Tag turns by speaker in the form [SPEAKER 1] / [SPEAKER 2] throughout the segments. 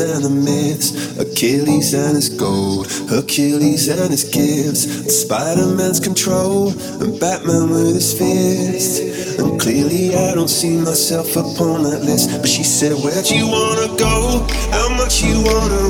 [SPEAKER 1] and the myths, Achilles and his gold, Hercules and his gifts, Spider Man's control, and Batman with his fist. And clearly, I don't see myself upon that list. But she said, Where'd you wanna go? How much you wanna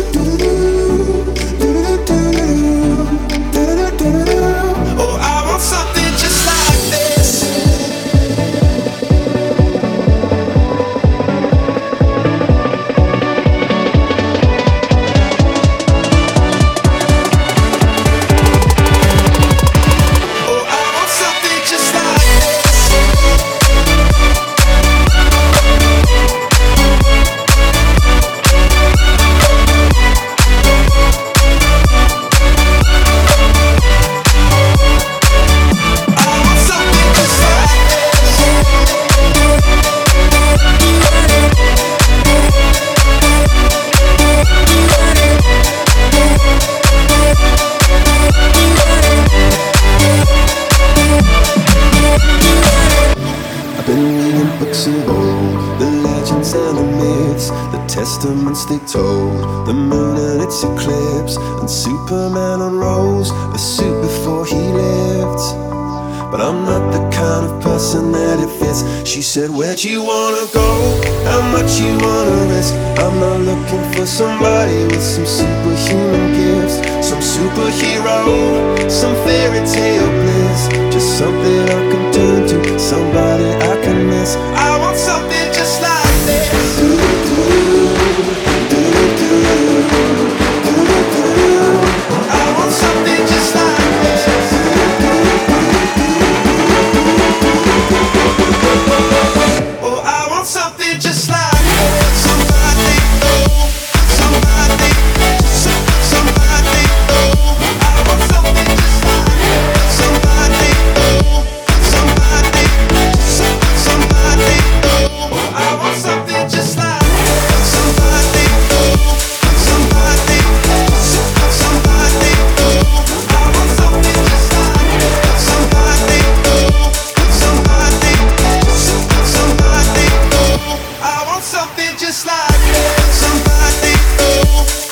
[SPEAKER 1] Reading books of old, the legends and the myths, the testaments they told, the moon and its eclipse, and Superman unrolls a suit before he lived. But I'm not the kind of person that it fits. She said, Where'd you wanna go? How much you wanna risk? I'm not looking for somebody with some superhuman gifts, some superhero, some fairy tale bliss. Just something I can somebody I can miss. Somebody, oh,